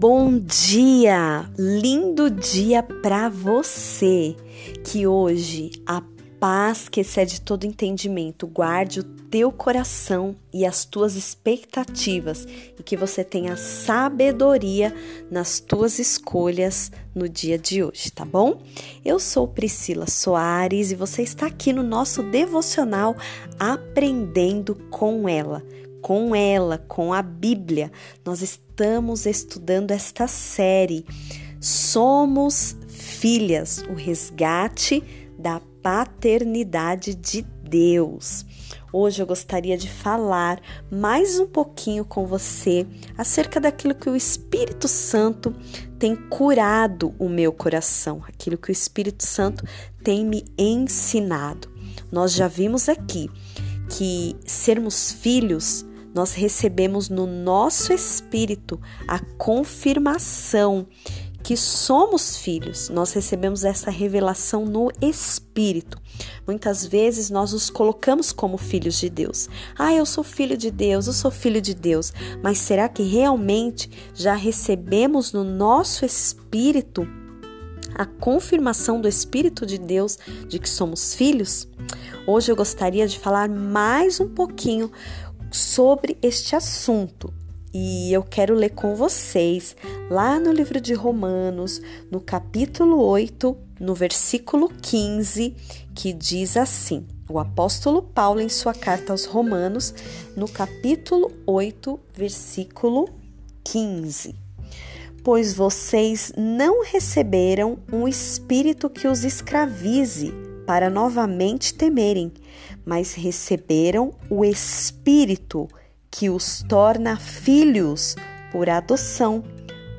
Bom dia! Lindo dia para você! Que hoje a paz que excede todo entendimento guarde o teu coração e as tuas expectativas e que você tenha sabedoria nas tuas escolhas no dia de hoje, tá bom? Eu sou Priscila Soares e você está aqui no nosso devocional Aprendendo com ela com ela, com a Bíblia. Nós estamos estudando esta série. Somos filhas, o resgate da paternidade de Deus. Hoje eu gostaria de falar mais um pouquinho com você acerca daquilo que o Espírito Santo tem curado o meu coração, aquilo que o Espírito Santo tem me ensinado. Nós já vimos aqui que sermos filhos nós recebemos no nosso espírito a confirmação que somos filhos. Nós recebemos essa revelação no espírito. Muitas vezes nós nos colocamos como filhos de Deus. Ah, eu sou filho de Deus, eu sou filho de Deus. Mas será que realmente já recebemos no nosso espírito a confirmação do Espírito de Deus de que somos filhos? Hoje eu gostaria de falar mais um pouquinho sobre este assunto. E eu quero ler com vocês lá no livro de Romanos, no capítulo 8, no versículo 15, que diz assim: o apóstolo Paulo, em sua carta aos Romanos, no capítulo 8, versículo 15. Pois vocês não receberam um espírito que os escravize para novamente temerem, mas receberam o Espírito que os torna filhos por adoção,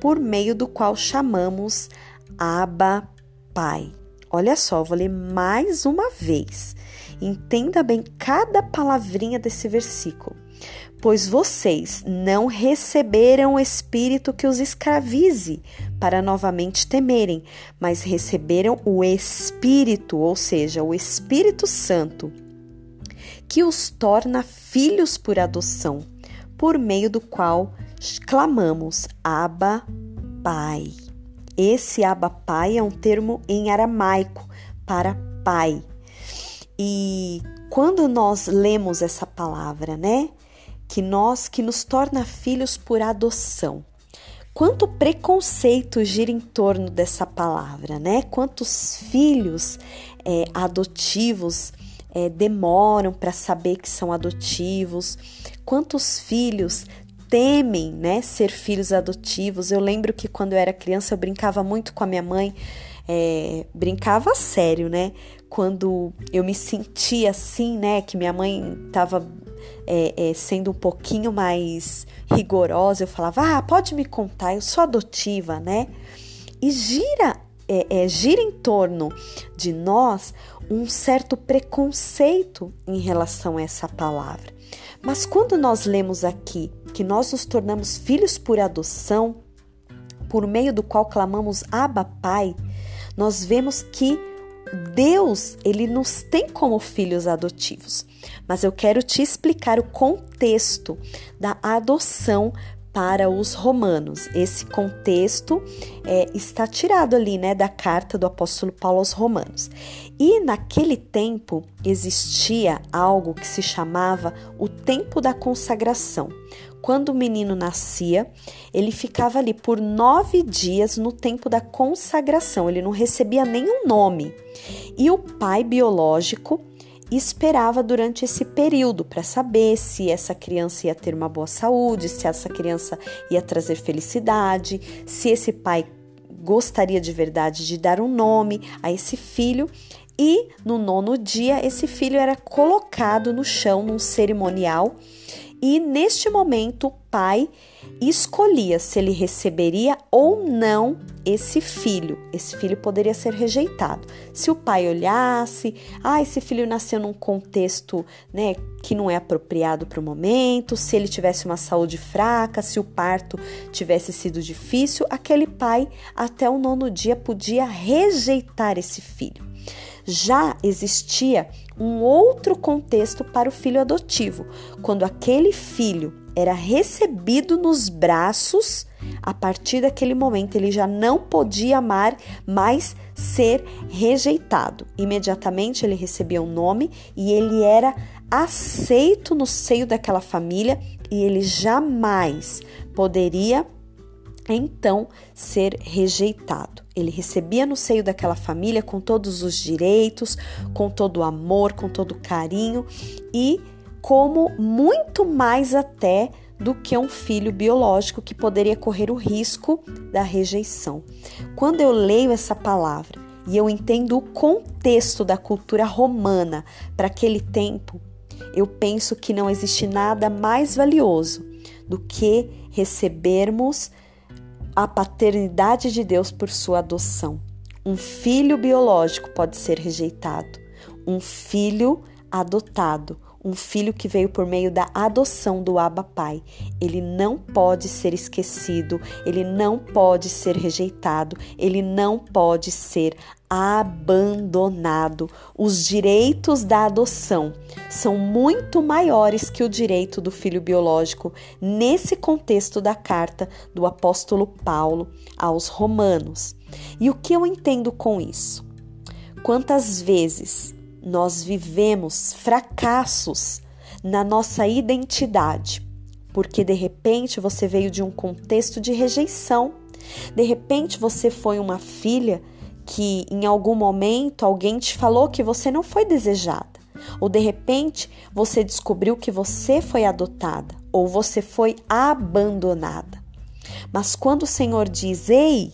por meio do qual chamamos Abba Pai. Olha só, vou ler mais uma vez. Entenda bem cada palavrinha desse versículo. Pois vocês não receberam o espírito que os escravize para novamente temerem, mas receberam o Espírito, ou seja, o Espírito Santo, que os torna filhos por adoção, por meio do qual clamamos Abba, Pai. Esse Abba Pai é um termo em aramaico para pai. E quando nós lemos essa palavra, né, que nós que nos torna filhos por adoção, quanto preconceito gira em torno dessa palavra, né? Quantos filhos é, adotivos é, demoram para saber que são adotivos, quantos filhos temem, né, ser filhos adotivos. Eu lembro que quando eu era criança eu brincava muito com a minha mãe, é, brincava sério, né? Quando eu me sentia assim, né, que minha mãe estava é, é, sendo um pouquinho mais rigorosa, eu falava, ah, pode me contar, eu sou adotiva, né? E gira, é, é, gira em torno de nós um certo preconceito em relação a essa palavra. Mas quando nós lemos aqui que nós nos tornamos filhos por adoção, por meio do qual clamamos Abba Pai, nós vemos que Deus, ele nos tem como filhos adotivos. Mas eu quero te explicar o contexto da adoção para os romanos. Esse contexto é, está tirado ali, né, da carta do apóstolo Paulo aos romanos. E naquele tempo existia algo que se chamava o tempo da consagração. Quando o menino nascia, ele ficava ali por nove dias no tempo da consagração, ele não recebia nenhum nome. E o pai biológico esperava durante esse período para saber se essa criança ia ter uma boa saúde, se essa criança ia trazer felicidade, se esse pai gostaria de verdade de dar um nome a esse filho. E no nono dia, esse filho era colocado no chão num cerimonial e neste momento o pai escolhia se ele receberia ou não esse filho. Esse filho poderia ser rejeitado. Se o pai olhasse, ah, esse filho nasceu num contexto, né, que não é apropriado para o momento, se ele tivesse uma saúde fraca, se o parto tivesse sido difícil, aquele pai até o nono dia podia rejeitar esse filho já existia um outro contexto para o filho adotivo, quando aquele filho era recebido nos braços a partir daquele momento ele já não podia amar, mas ser rejeitado. Imediatamente ele recebia um nome e ele era aceito no seio daquela família e ele jamais poderia então ser rejeitado. Ele recebia no seio daquela família com todos os direitos, com todo o amor, com todo o carinho e como muito mais até do que um filho biológico que poderia correr o risco da rejeição. Quando eu leio essa palavra e eu entendo o contexto da cultura romana para aquele tempo, eu penso que não existe nada mais valioso do que recebermos a paternidade de Deus por sua adoção. Um filho biológico pode ser rejeitado, um filho adotado, um filho que veio por meio da adoção do Abba Pai. Ele não pode ser esquecido, ele não pode ser rejeitado, ele não pode ser abandonado. Os direitos da adoção são muito maiores que o direito do filho biológico nesse contexto da carta do apóstolo Paulo aos Romanos. E o que eu entendo com isso? Quantas vezes nós vivemos fracassos na nossa identidade, porque de repente você veio de um contexto de rejeição, de repente você foi uma filha que em algum momento alguém te falou que você não foi desejada, ou de repente você descobriu que você foi adotada ou você foi abandonada. Mas quando o Senhor diz: Ei,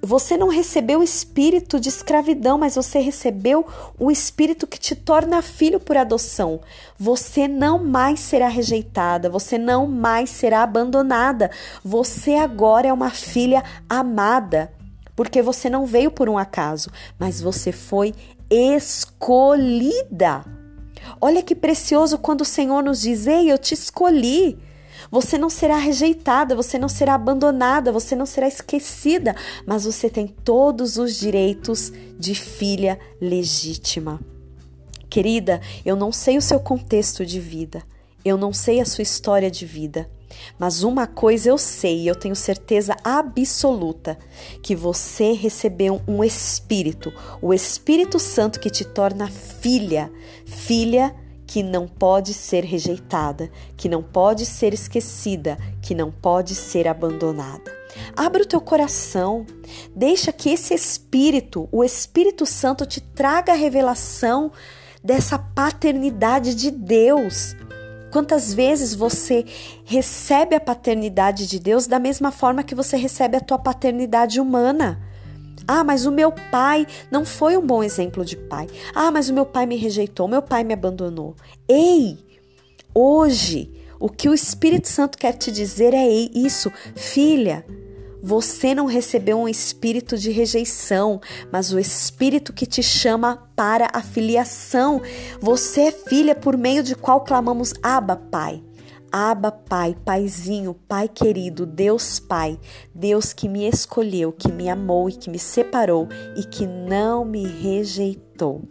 você não recebeu o espírito de escravidão, mas você recebeu o espírito que te torna filho por adoção. Você não mais será rejeitada, você não mais será abandonada. Você agora é uma filha amada, porque você não veio por um acaso, mas você foi escolhida. Olha que precioso quando o Senhor nos diz: Ei, eu te escolhi. Você não será rejeitada, você não será abandonada, você não será esquecida, mas você tem todos os direitos de filha legítima. Querida, eu não sei o seu contexto de vida, eu não sei a sua história de vida, mas uma coisa eu sei, eu tenho certeza absoluta que você recebeu um espírito, o Espírito Santo que te torna filha, filha que não pode ser rejeitada, que não pode ser esquecida, que não pode ser abandonada. Abra o teu coração, deixa que esse Espírito, o Espírito Santo, te traga a revelação dessa paternidade de Deus. Quantas vezes você recebe a paternidade de Deus da mesma forma que você recebe a tua paternidade humana? Ah, mas o meu pai não foi um bom exemplo de pai. Ah, mas o meu pai me rejeitou, meu pai me abandonou. Ei, hoje, o que o Espírito Santo quer te dizer é isso, filha. Você não recebeu um espírito de rejeição, mas o espírito que te chama para a filiação. Você é filha por meio de qual clamamos Abba, Pai. Aba Pai, Paizinho, Pai querido, Deus Pai, Deus que me escolheu, que me amou e que me separou e que não me rejeitou.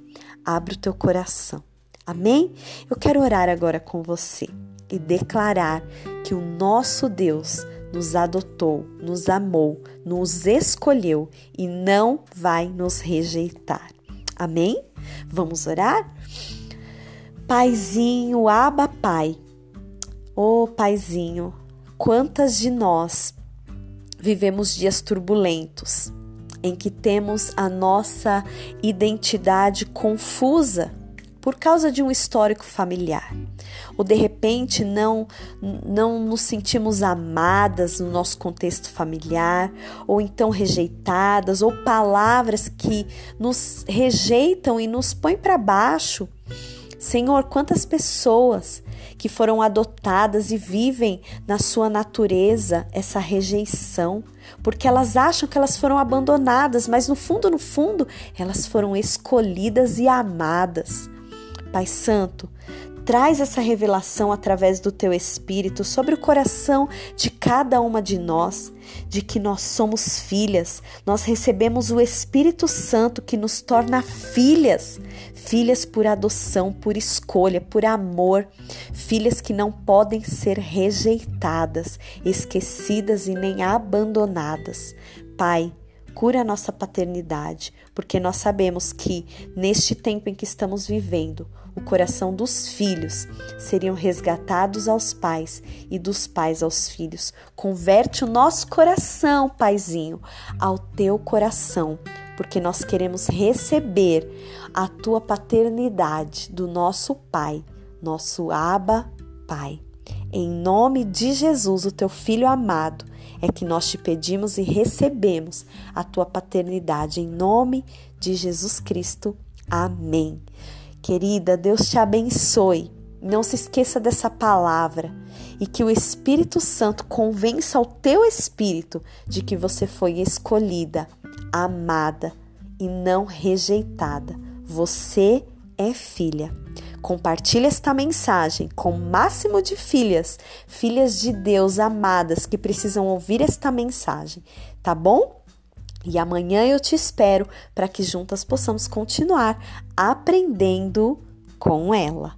Abre o teu coração. Amém? Eu quero orar agora com você e declarar que o nosso Deus nos adotou, nos amou, nos escolheu e não vai nos rejeitar. Amém? Vamos orar? Paizinho, Aba Pai, Ô oh, Paizinho, quantas de nós vivemos dias turbulentos em que temos a nossa identidade confusa por causa de um histórico familiar. Ou de repente não não nos sentimos amadas no nosso contexto familiar, ou então rejeitadas, ou palavras que nos rejeitam e nos põem para baixo. Senhor, quantas pessoas que foram adotadas e vivem na sua natureza essa rejeição, porque elas acham que elas foram abandonadas, mas no fundo, no fundo, elas foram escolhidas e amadas. Pai Santo, traz essa revelação através do teu espírito sobre o coração de cada uma de nós, de que nós somos filhas, nós recebemos o Espírito Santo que nos torna filhas, filhas por adoção, por escolha, por amor, filhas que não podem ser rejeitadas, esquecidas e nem abandonadas. Pai, cura a nossa paternidade, porque nós sabemos que neste tempo em que estamos vivendo, o coração dos filhos seriam resgatados aos pais e dos pais aos filhos. Converte o nosso coração, Paizinho, ao teu coração, porque nós queremos receber a tua paternidade do nosso Pai, nosso Abba Pai. Em nome de Jesus, o teu filho amado, é que nós te pedimos e recebemos a tua paternidade em nome de Jesus Cristo. Amém. Querida, Deus te abençoe. Não se esqueça dessa palavra e que o Espírito Santo convença o teu espírito de que você foi escolhida, amada e não rejeitada. Você é filha. Compartilhe esta mensagem com o máximo de filhas, filhas de Deus amadas que precisam ouvir esta mensagem, tá bom? E amanhã eu te espero para que juntas possamos continuar aprendendo com ela.